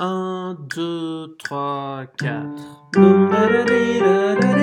1, 2, 3, 4.